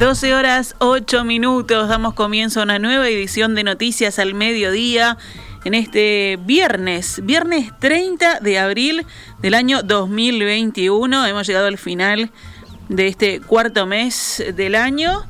12 horas 8 minutos, damos comienzo a una nueva edición de Noticias al Mediodía en este viernes, viernes 30 de abril del año 2021. Hemos llegado al final de este cuarto mes del año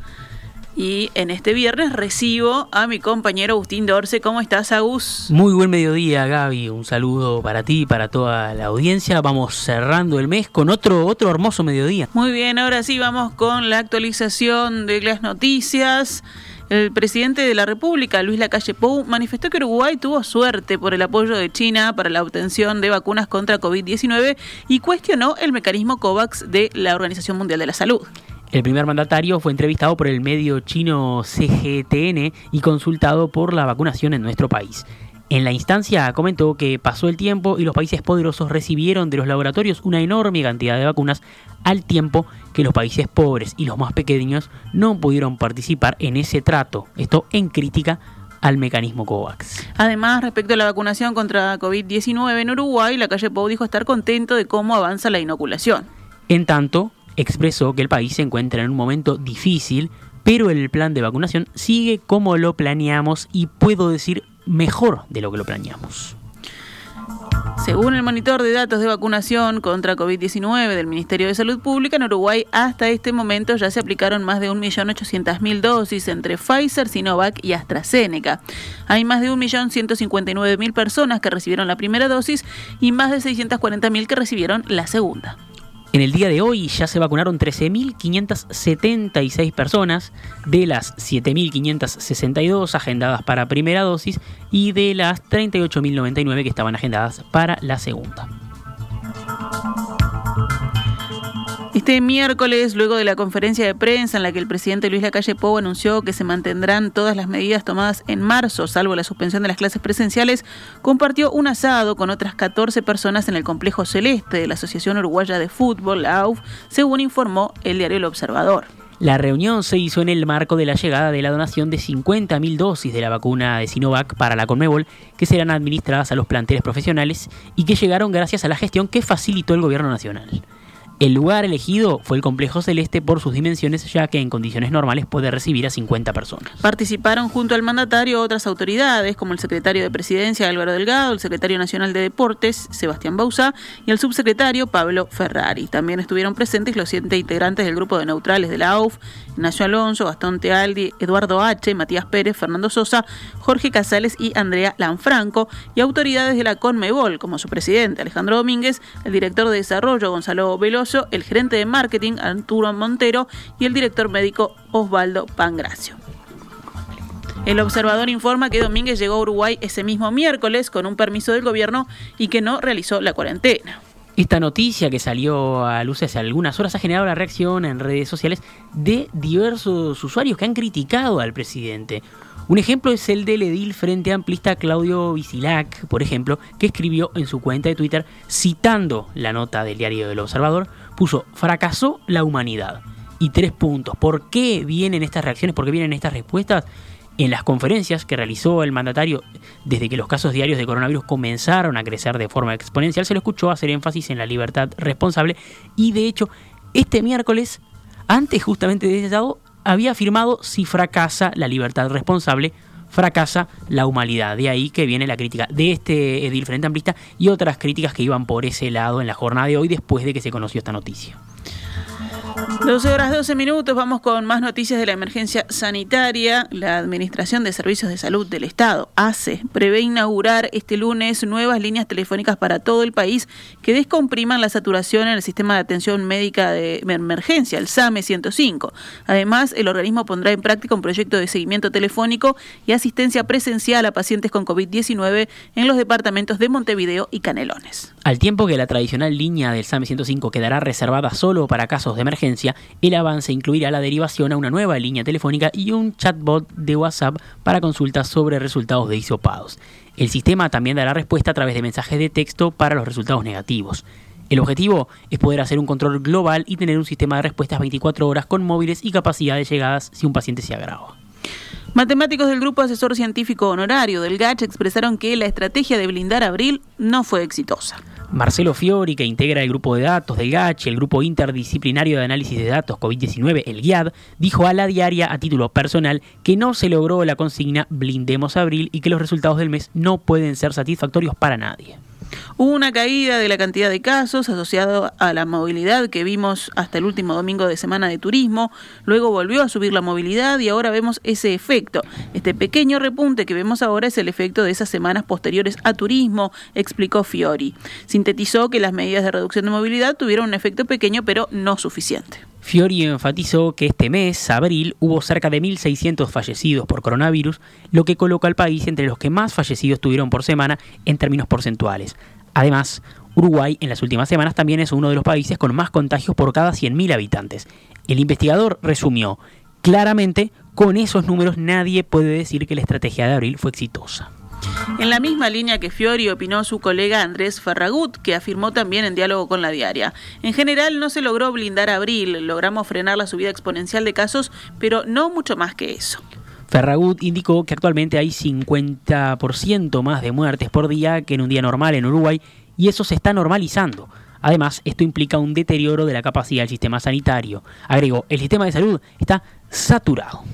y en este viernes recibo a mi compañero Agustín Dorce. ¿Cómo estás, Agus? Muy buen mediodía, Gaby. Un saludo para ti y para toda la audiencia. Vamos cerrando el mes con otro, otro hermoso mediodía. Muy bien, ahora sí vamos con la actualización de las noticias. El presidente de la República, Luis Lacalle Pou, manifestó que Uruguay tuvo suerte por el apoyo de China para la obtención de vacunas contra COVID-19 y cuestionó el mecanismo COVAX de la Organización Mundial de la Salud. El primer mandatario fue entrevistado por el medio chino CGTN y consultado por la vacunación en nuestro país. En la instancia comentó que pasó el tiempo y los países poderosos recibieron de los laboratorios una enorme cantidad de vacunas al tiempo que los países pobres y los más pequeños no pudieron participar en ese trato. Esto en crítica al mecanismo COVAX. Además, respecto a la vacunación contra COVID-19 en Uruguay, la calle Pou dijo estar contento de cómo avanza la inoculación. En tanto, expresó que el país se encuentra en un momento difícil, pero el plan de vacunación sigue como lo planeamos y puedo decir mejor de lo que lo planeamos. Según el monitor de datos de vacunación contra COVID-19 del Ministerio de Salud Pública, en Uruguay hasta este momento ya se aplicaron más de 1.800.000 dosis entre Pfizer, Sinovac y AstraZeneca. Hay más de 1.159.000 personas que recibieron la primera dosis y más de 640.000 que recibieron la segunda. En el día de hoy ya se vacunaron 13.576 personas, de las 7.562 agendadas para primera dosis y de las 38.099 que estaban agendadas para la segunda. Este miércoles, luego de la conferencia de prensa en la que el presidente Luis Lacalle Pou anunció que se mantendrán todas las medidas tomadas en marzo, salvo la suspensión de las clases presenciales, compartió un asado con otras 14 personas en el complejo celeste de la Asociación Uruguaya de Fútbol, la AUF, según informó el diario El Observador. La reunión se hizo en el marco de la llegada de la donación de 50.000 dosis de la vacuna de Sinovac para la Conmebol, que serán administradas a los planteles profesionales y que llegaron gracias a la gestión que facilitó el Gobierno Nacional. El lugar elegido fue el complejo celeste por sus dimensiones, ya que en condiciones normales puede recibir a 50 personas. Participaron junto al mandatario otras autoridades, como el secretario de Presidencia Álvaro Delgado, el secretario nacional de Deportes Sebastián Bausá y el subsecretario Pablo Ferrari. También estuvieron presentes los siete integrantes del grupo de neutrales de la AUF, Ignacio Alonso, Gastón Tealdi, Eduardo H., Matías Pérez, Fernando Sosa, Jorge Casales y Andrea Lanfranco, y autoridades de la CONMEBOL, como su presidente Alejandro Domínguez, el director de Desarrollo Gonzalo El gerente de marketing Arturo Montero y el director médico Osvaldo Pangracio. El observador informa que Domínguez llegó a Uruguay ese mismo miércoles con un permiso del gobierno y que no realizó la cuarentena. Esta noticia que salió a luz hace algunas horas ha generado la reacción en redes sociales de diversos usuarios que han criticado al presidente. Un ejemplo es el del edil frente amplista Claudio Visilac, por ejemplo, que escribió en su cuenta de Twitter, citando la nota del diario del Observador, fracasó la humanidad. Y tres puntos. ¿Por qué vienen estas reacciones? ¿Por qué vienen estas respuestas? En las conferencias que realizó el mandatario desde que los casos diarios de coronavirus comenzaron a crecer de forma exponencial, se lo escuchó hacer énfasis en la libertad responsable y de hecho este miércoles, antes justamente de ese lado, había afirmado si fracasa la libertad responsable, fracasa la humanidad. De ahí que viene la crítica de este edil frente amplista y otras críticas que iban por ese lado en la jornada de hoy después de que se conoció esta noticia. 12 horas 12 minutos, vamos con más noticias de la emergencia sanitaria. La Administración de Servicios de Salud del Estado, ACE, prevé inaugurar este lunes nuevas líneas telefónicas para todo el país que descompriman la saturación en el sistema de atención médica de emergencia, el SAME 105. Además, el organismo pondrá en práctica un proyecto de seguimiento telefónico y asistencia presencial a pacientes con COVID-19 en los departamentos de Montevideo y Canelones. Al tiempo que la tradicional línea del SAME 105 quedará reservada solo para casos de emergencia, el avance incluirá la derivación a una nueva línea telefónica y un chatbot de WhatsApp para consultas sobre resultados de isopados. El sistema también dará respuesta a través de mensajes de texto para los resultados negativos. El objetivo es poder hacer un control global y tener un sistema de respuestas 24 horas con móviles y capacidad de llegadas si un paciente se agrava. Matemáticos del Grupo Asesor Científico Honorario del GACH expresaron que la estrategia de blindar Abril no fue exitosa. Marcelo Fiori, que integra el grupo de datos del GACH, el grupo interdisciplinario de análisis de datos COVID-19, el GIAD, dijo a la diaria a título personal que no se logró la consigna blindemos abril y que los resultados del mes no pueden ser satisfactorios para nadie. Hubo una caída de la cantidad de casos asociado a la movilidad que vimos hasta el último domingo de semana de turismo, luego volvió a subir la movilidad y ahora vemos ese efecto. Este pequeño repunte que vemos ahora es el efecto de esas semanas posteriores a turismo, explicó Fiori. Sintetizó que las medidas de reducción de movilidad tuvieron un efecto pequeño pero no suficiente. Fiori enfatizó que este mes, abril, hubo cerca de 1.600 fallecidos por coronavirus, lo que coloca al país entre los que más fallecidos tuvieron por semana en términos porcentuales. Además, Uruguay en las últimas semanas también es uno de los países con más contagios por cada 100.000 habitantes. El investigador resumió, claramente, con esos números nadie puede decir que la estrategia de abril fue exitosa. En la misma línea que Fiori opinó su colega Andrés Ferragut, que afirmó también en diálogo con la diaria. En general no se logró blindar abril, logramos frenar la subida exponencial de casos, pero no mucho más que eso. Ferragut indicó que actualmente hay 50% más de muertes por día que en un día normal en Uruguay y eso se está normalizando. Además, esto implica un deterioro de la capacidad del sistema sanitario. Agregó, el sistema de salud está saturado.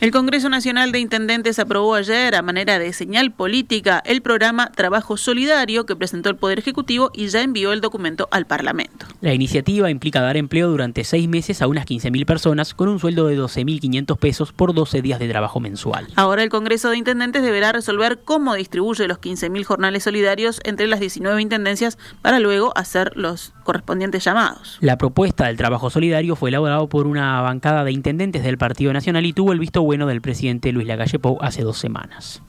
El Congreso Nacional de Intendentes aprobó ayer, a manera de señal política, el programa Trabajo Solidario que presentó el Poder Ejecutivo y ya envió el documento al Parlamento. La iniciativa implica dar empleo durante seis meses a unas 15.000 personas con un sueldo de 12.500 pesos por 12 días de trabajo mensual. Ahora el Congreso de Intendentes deberá resolver cómo distribuye los 15.000 jornales solidarios entre las 19 intendencias para luego hacer los correspondientes llamados. La propuesta del trabajo solidario fue elaborada por una bancada de intendentes del Partido Nacional y tuvo el visto bueno del presidente Luis Lagalle Pou hace dos semanas.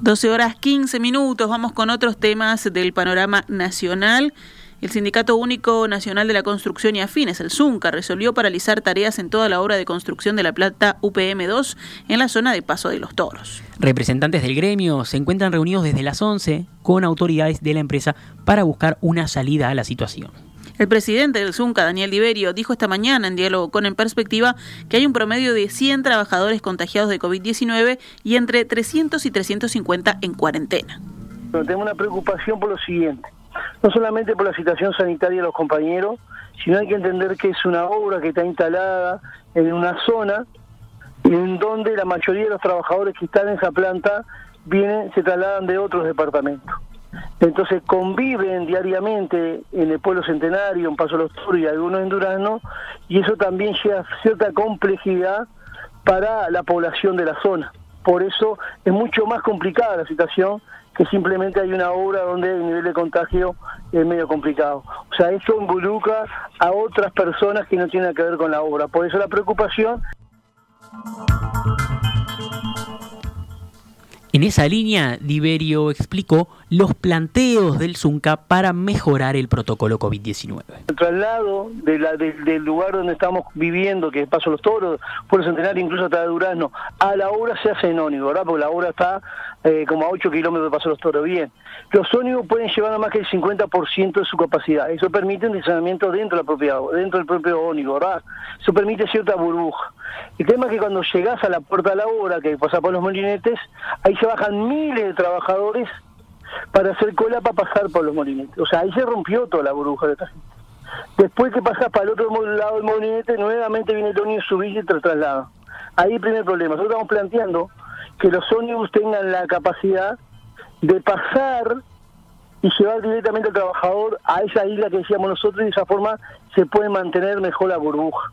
12 horas 15 minutos, vamos con otros temas del panorama nacional. El Sindicato Único Nacional de la Construcción y Afines, el ZUNCA, resolvió paralizar tareas en toda la obra de construcción de la planta UPM2 en la zona de Paso de los Toros. Representantes del gremio se encuentran reunidos desde las 11 con autoridades de la empresa para buscar una salida a la situación. El presidente del ZUNCA, Daniel Liberio, dijo esta mañana en diálogo con En Perspectiva que hay un promedio de 100 trabajadores contagiados de COVID-19 y entre 300 y 350 en cuarentena. tengo una preocupación por lo siguiente, no solamente por la situación sanitaria de los compañeros, sino hay que entender que es una obra que está instalada en una zona en donde la mayoría de los trabajadores que están en esa planta vienen, se trasladan de otros departamentos. Entonces conviven diariamente en el pueblo centenario, en Paso Los Toros y algunos en Durazno, y eso también lleva cierta complejidad para la población de la zona. Por eso es mucho más complicada la situación que simplemente hay una obra donde el nivel de contagio es medio complicado. O sea, eso involucra a otras personas que no tienen que ver con la obra. Por eso la preocupación en esa línea, Diverio explicó los planteos del ZUNCA para mejorar el protocolo COVID-19. El traslado de la, del lugar donde estamos viviendo, que es Paso Los Toros, Pueblo Centenario, incluso hasta Durazno, a la obra se hace en ónibus, ¿verdad? Porque la obra está eh, como a 8 kilómetros de Paso Los Toros. Bien, los ónibus pueden llevar a más que el 50% de su capacidad. Eso permite un distanciamiento dentro, de la propia, dentro del propio ónibus, ¿verdad? Eso permite cierta burbuja. El tema es que cuando llegás a la puerta de la obra, que pasa por los molinetes, ahí se bajan miles de trabajadores para hacer cola para pasar por los molinetes. O sea, ahí se rompió toda la burbuja de esta gente. Después que pasás para el otro lado del molinete, nuevamente viene el ónibus subir y te traslada. Ahí el primer problema. Nosotros estamos planteando que los ónibus tengan la capacidad de pasar y llevar directamente al trabajador a esa isla que decíamos nosotros y de esa forma se puede mantener mejor la burbuja.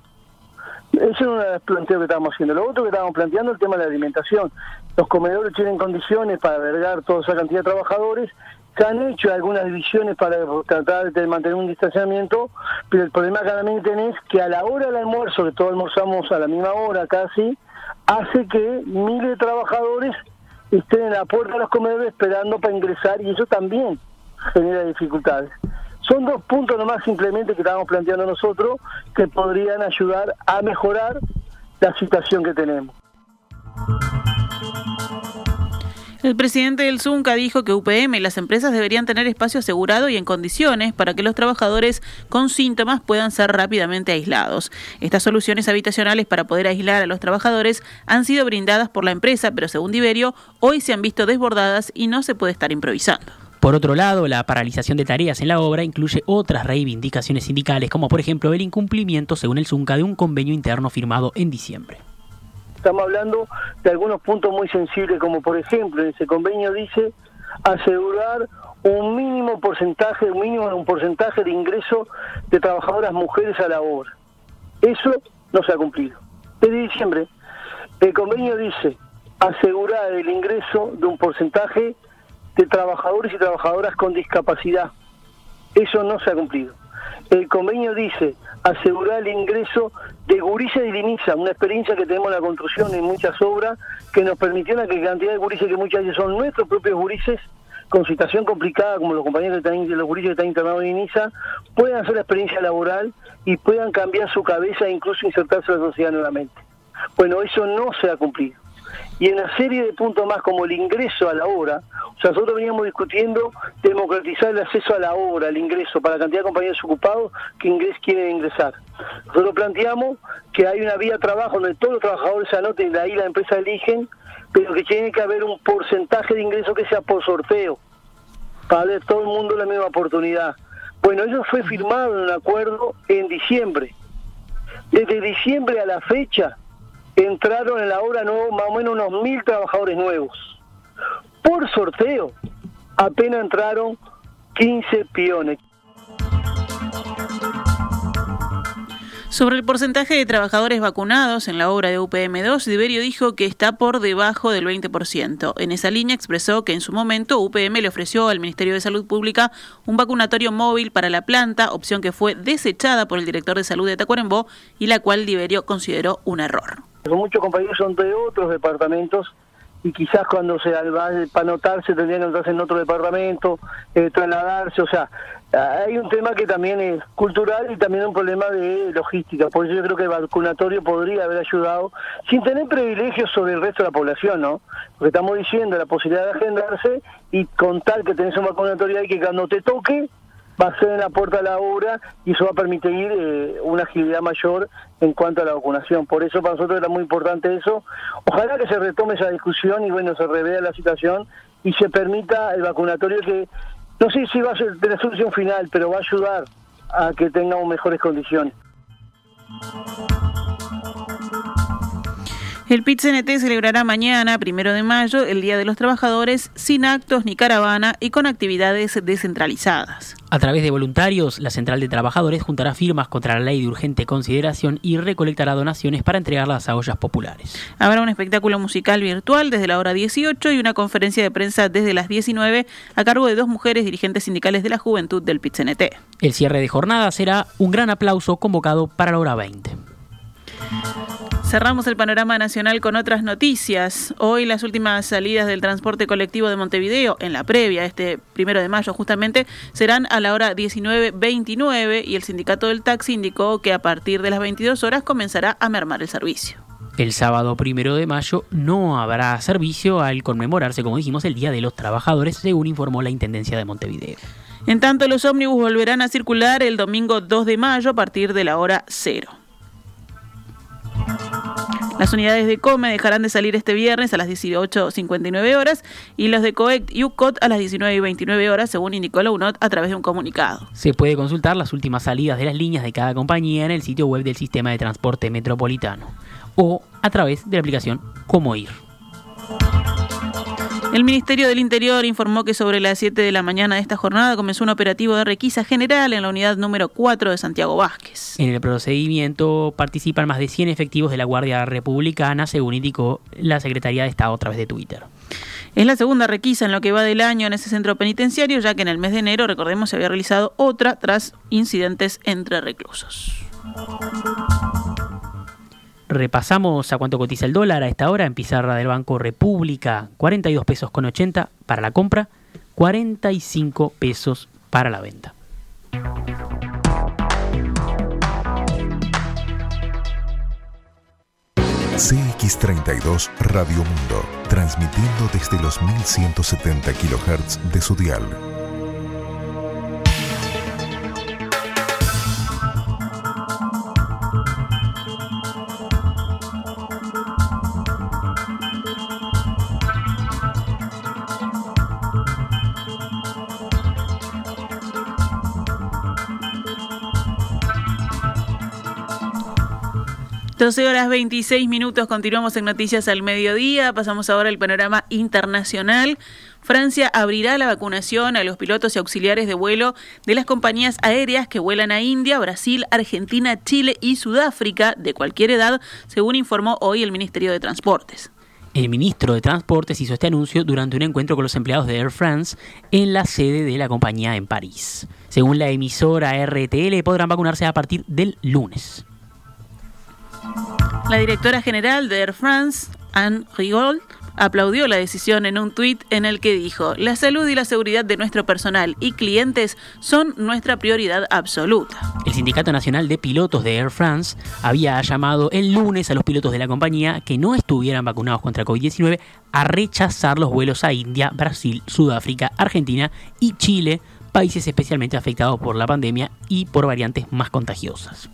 Ese es uno de los planteos que estamos haciendo. Lo otro que estábamos planteando es el tema de la alimentación. Los comedores tienen condiciones para albergar toda esa cantidad de trabajadores. Se han hecho algunas divisiones para tratar de mantener un distanciamiento, pero el problema que también tenés que a la hora del almuerzo, que todos almorzamos a la misma hora casi, hace que miles de trabajadores estén en la puerta de los comedores esperando para ingresar y eso también genera dificultades. Son dos puntos nomás simplemente que estábamos planteando nosotros que podrían ayudar a mejorar la situación que tenemos. El presidente del Zunca dijo que UPM y las empresas deberían tener espacio asegurado y en condiciones para que los trabajadores con síntomas puedan ser rápidamente aislados. Estas soluciones habitacionales para poder aislar a los trabajadores han sido brindadas por la empresa, pero según Diverio, hoy se han visto desbordadas y no se puede estar improvisando. Por otro lado, la paralización de tareas en la obra incluye otras reivindicaciones sindicales, como por ejemplo el incumplimiento, según el Zunca, de un convenio interno firmado en diciembre. Estamos hablando de algunos puntos muy sensibles, como por ejemplo, en ese convenio dice asegurar un mínimo porcentaje, un mínimo un porcentaje de ingreso de trabajadoras mujeres a la obra. Eso no se ha cumplido. Desde diciembre, el convenio dice asegurar el ingreso de un porcentaje de trabajadores y trabajadoras con discapacidad. Eso no se ha cumplido. El convenio dice asegurar el ingreso de gurises de Liniza, una experiencia que tenemos en la construcción en muchas obras que nos permitió la cantidad de gurises que muchas veces son nuestros propios gurises con situación complicada como los compañeros de los gurises que están internados en Liniza, puedan hacer la experiencia laboral y puedan cambiar su cabeza e incluso insertarse en la sociedad nuevamente. Bueno, eso no se ha cumplido y en una serie de puntos más como el ingreso a la obra, o sea, nosotros veníamos discutiendo democratizar el acceso a la obra, el ingreso para la cantidad de compañeros ocupados que ingres, quieren ingresar. Nosotros planteamos que hay una vía de trabajo donde todos los trabajadores se anoten, de ahí la empresa eligen, pero que tiene que haber un porcentaje de ingreso que sea por sorteo, para darle a todo el mundo la misma oportunidad. Bueno, eso fue firmado en un acuerdo en diciembre. Desde diciembre a la fecha, entraron en la obra nuevo más o menos unos mil trabajadores nuevos. Por sorteo, apenas entraron 15 peones. Sobre el porcentaje de trabajadores vacunados en la obra de UPM2, Diverio dijo que está por debajo del 20%. En esa línea expresó que en su momento UPM le ofreció al Ministerio de Salud Pública un vacunatorio móvil para la planta, opción que fue desechada por el director de salud de Tacuarembó y la cual Diverio consideró un error. Muchos compañeros son de otros departamentos y quizás cuando se va para notarse tendrían que notarse en otro departamento, eh, trasladarse, o sea, hay un tema que también es cultural y también un problema de logística. Por eso yo creo que el vacunatorio podría haber ayudado sin tener privilegios sobre el resto de la población, ¿no? Porque estamos diciendo la posibilidad de agendarse y contar que tenés un vacunatorio ahí que cuando te toque va a ser en la puerta de la obra y eso va a permitir eh, una agilidad mayor en cuanto a la vacunación. Por eso para nosotros era muy importante eso. Ojalá que se retome esa discusión y bueno, se revea la situación y se permita el vacunatorio que no sé si va a ser de la solución final, pero va a ayudar a que tengamos mejores condiciones. El PIT-CNT celebrará mañana, primero de mayo, el Día de los Trabajadores, sin actos ni caravana y con actividades descentralizadas. A través de voluntarios, la Central de Trabajadores juntará firmas contra la ley de urgente consideración y recolectará donaciones para entregarlas a ollas populares. Habrá un espectáculo musical virtual desde la hora 18 y una conferencia de prensa desde las 19 a cargo de dos mujeres dirigentes sindicales de la juventud del PIT-CNT. El cierre de jornada será un gran aplauso convocado para la hora 20. Cerramos el panorama nacional con otras noticias. Hoy las últimas salidas del transporte colectivo de Montevideo, en la previa, este primero de mayo justamente, serán a la hora 19.29 y el sindicato del taxi indicó que a partir de las 22 horas comenzará a mermar el servicio. El sábado primero de mayo no habrá servicio al conmemorarse, como dijimos, el Día de los Trabajadores, según informó la Intendencia de Montevideo. En tanto, los ómnibus volverán a circular el domingo 2 de mayo a partir de la hora cero. Las unidades de COME dejarán de salir este viernes a las 18.59 horas y los de COECT y UCOT a las 19.29 horas, según indicó la UNOT a través de un comunicado. Se puede consultar las últimas salidas de las líneas de cada compañía en el sitio web del Sistema de Transporte Metropolitano o a través de la aplicación Como Ir. El Ministerio del Interior informó que sobre las 7 de la mañana de esta jornada comenzó un operativo de requisa general en la unidad número 4 de Santiago Vázquez. En el procedimiento participan más de 100 efectivos de la Guardia Republicana, según indicó la Secretaría de Estado a través de Twitter. Es la segunda requisa en lo que va del año en ese centro penitenciario, ya que en el mes de enero, recordemos, se había realizado otra tras incidentes entre reclusos. Repasamos a cuánto cotiza el dólar a esta hora en pizarra del Banco República, 42 pesos con 80 para la compra, 45 pesos para la venta. CX32 Radio Mundo, transmitiendo desde los 1170 kHz de su dial. Doce horas 26 minutos, continuamos en Noticias al Mediodía, pasamos ahora al panorama internacional. Francia abrirá la vacunación a los pilotos y auxiliares de vuelo de las compañías aéreas que vuelan a India, Brasil, Argentina, Chile y Sudáfrica de cualquier edad, según informó hoy el Ministerio de Transportes. El ministro de Transportes hizo este anuncio durante un encuentro con los empleados de Air France en la sede de la compañía en París. Según la emisora RTL, podrán vacunarse a partir del lunes. La directora general de Air France, Anne Rigaud, aplaudió la decisión en un tuit en el que dijo, la salud y la seguridad de nuestro personal y clientes son nuestra prioridad absoluta. El Sindicato Nacional de Pilotos de Air France había llamado el lunes a los pilotos de la compañía que no estuvieran vacunados contra COVID-19 a rechazar los vuelos a India, Brasil, Sudáfrica, Argentina y Chile, países especialmente afectados por la pandemia y por variantes más contagiosas.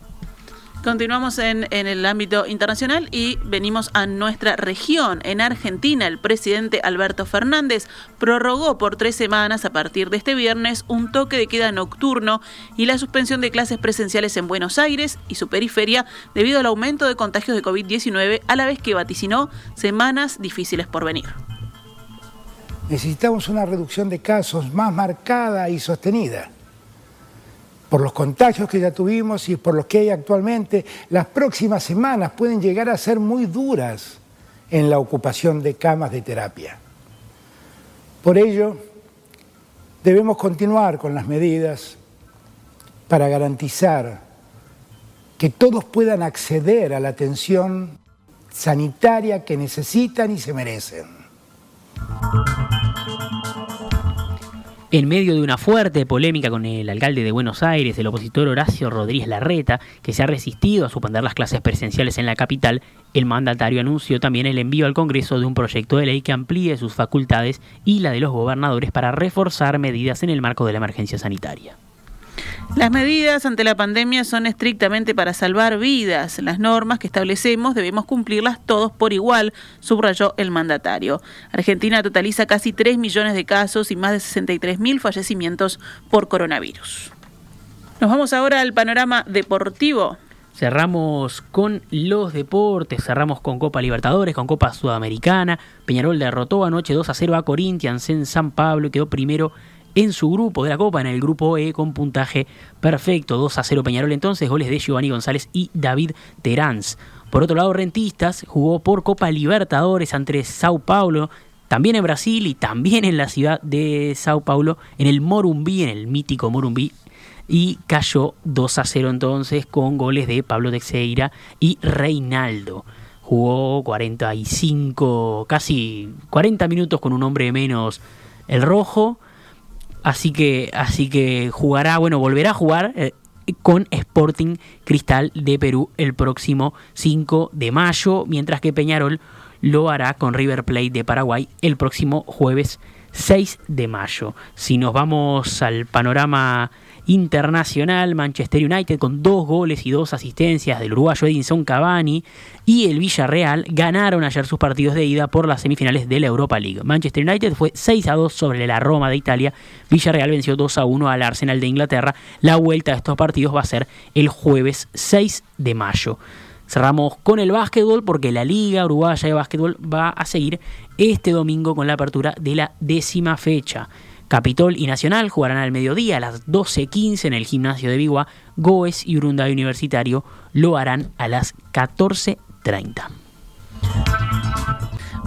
Continuamos en, el ámbito internacional y venimos a nuestra región. En Argentina, el presidente Alberto Fernández prorrogó por tres semanas a partir de este viernes un toque de queda nocturno y la suspensión de clases presenciales en Buenos Aires y su periferia debido al aumento de contagios de COVID-19, a la vez que vaticinó semanas difíciles por venir. Necesitamos una reducción de casos más marcada y sostenida por los contagios que ya tuvimos y por los que hay actualmente, las próximas semanas pueden llegar a ser muy duras en la ocupación de camas de terapia. Por ello, debemos continuar con las medidas para garantizar que todos puedan acceder a la atención sanitaria que necesitan y se merecen. En medio de una fuerte polémica con el alcalde de Buenos Aires, el opositor Horacio Rodríguez Larreta, que se ha resistido a suspender las clases presenciales en la capital, el mandatario anunció también el envío al Congreso de un proyecto de ley que amplíe sus facultades y la de los gobernadores para reforzar medidas en el marco de la emergencia sanitaria. Las medidas ante la pandemia son estrictamente para salvar vidas. Las normas que establecemos debemos cumplirlas todos por igual, subrayó el mandatario. Argentina totaliza casi 3 millones de casos y más de 63 mil fallecimientos por coronavirus. Nos vamos ahora al panorama deportivo. Cerramos con los deportes, cerramos con Copa Libertadores, con Copa Sudamericana. Peñarol derrotó anoche 2 a 0 a Corinthians en San Pablo y quedó primero en su grupo de la Copa, en el grupo E, con puntaje perfecto. 2 a 0 Peñarol entonces, goles de Giovanni González y David Teráns. Por otro lado, Rentistas jugó por Copa Libertadores ante Sao Paulo, también en Brasil y también en la ciudad de Sao Paulo, en el Morumbí, en el mítico Morumbí, y cayó 2 a 0 entonces con goles de Pablo Teixeira y Reinaldo. Jugó 45, casi 40 minutos con un hombre menos el rojo Así que, así que jugará, bueno, volverá a jugar eh, con Sporting Cristal de Perú el próximo 5 de mayo, mientras que Peñarol lo hará con River Plate de Paraguay el próximo jueves 6 de mayo. Si nos vamos al panorama internacional, Manchester United con dos goles y dos asistencias del uruguayo Edinson Cavani y el Villarreal ganaron ayer sus partidos de ida por las semifinales de la Europa League. Manchester United fue 6 a 2 sobre la Roma de Italia, Villarreal venció 2 a 1 al Arsenal de Inglaterra. La vuelta de estos partidos va a ser el jueves 6 de mayo. Cerramos con el básquetbol porque la Liga Uruguaya de Básquetbol va a seguir este domingo con la apertura de la décima fecha. Capitol y Nacional jugarán al mediodía a las 12.15 en el gimnasio de Vigua. Goes y Urunday Universitario lo harán a las 14.30.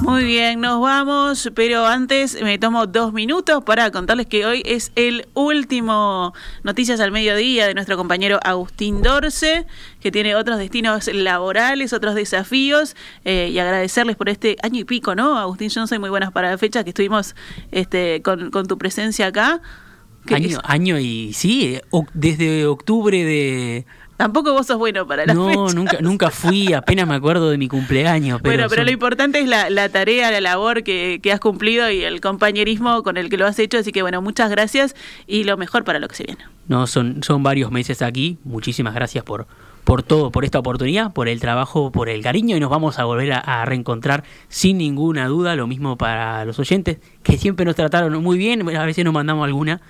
Muy bien, nos vamos, pero antes me tomo dos minutos para contarles que hoy es el último Noticias al Mediodía de nuestro compañero Agustín Dorce, que tiene otros destinos laborales, otros desafíos, eh, y agradecerles por este año y pico, ¿no? Agustín, yo no soy muy buenas para la fecha, que estuvimos este, con, tu presencia acá. Año, año y sí, desde octubre de Tampoco vos sos bueno para las No, nunca, nunca fui, apenas me acuerdo de mi cumpleaños. Pero bueno, pero son- lo importante es la, la tarea, la labor que, que has cumplido y el compañerismo con el que lo has hecho. Así que bueno, muchas gracias y lo mejor para lo que se viene. No, son, son varios meses aquí. Muchísimas gracias por, por todo, por esta oportunidad, por el trabajo, por el cariño y nos vamos a volver a, a reencontrar sin ninguna duda. Lo mismo para los oyentes, que siempre nos trataron muy bien, a veces nos mandamos alguna,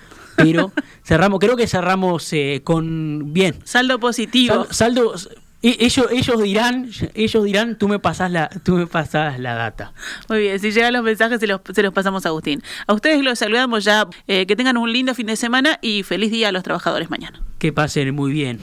pero cerramos, creo que cerramos eh, con bien. Saldo positivo. Sal- saldo, e- ellos, ellos dirán, ellos dirán, tú me pasás la, tú me pasás la data. Muy bien, si llegan los mensajes se los, se los pasamos a Agustín. A ustedes los saludamos ya. eh, que tengan un lindo fin de semana y feliz día a los trabajadores mañana. Que pasen muy bien.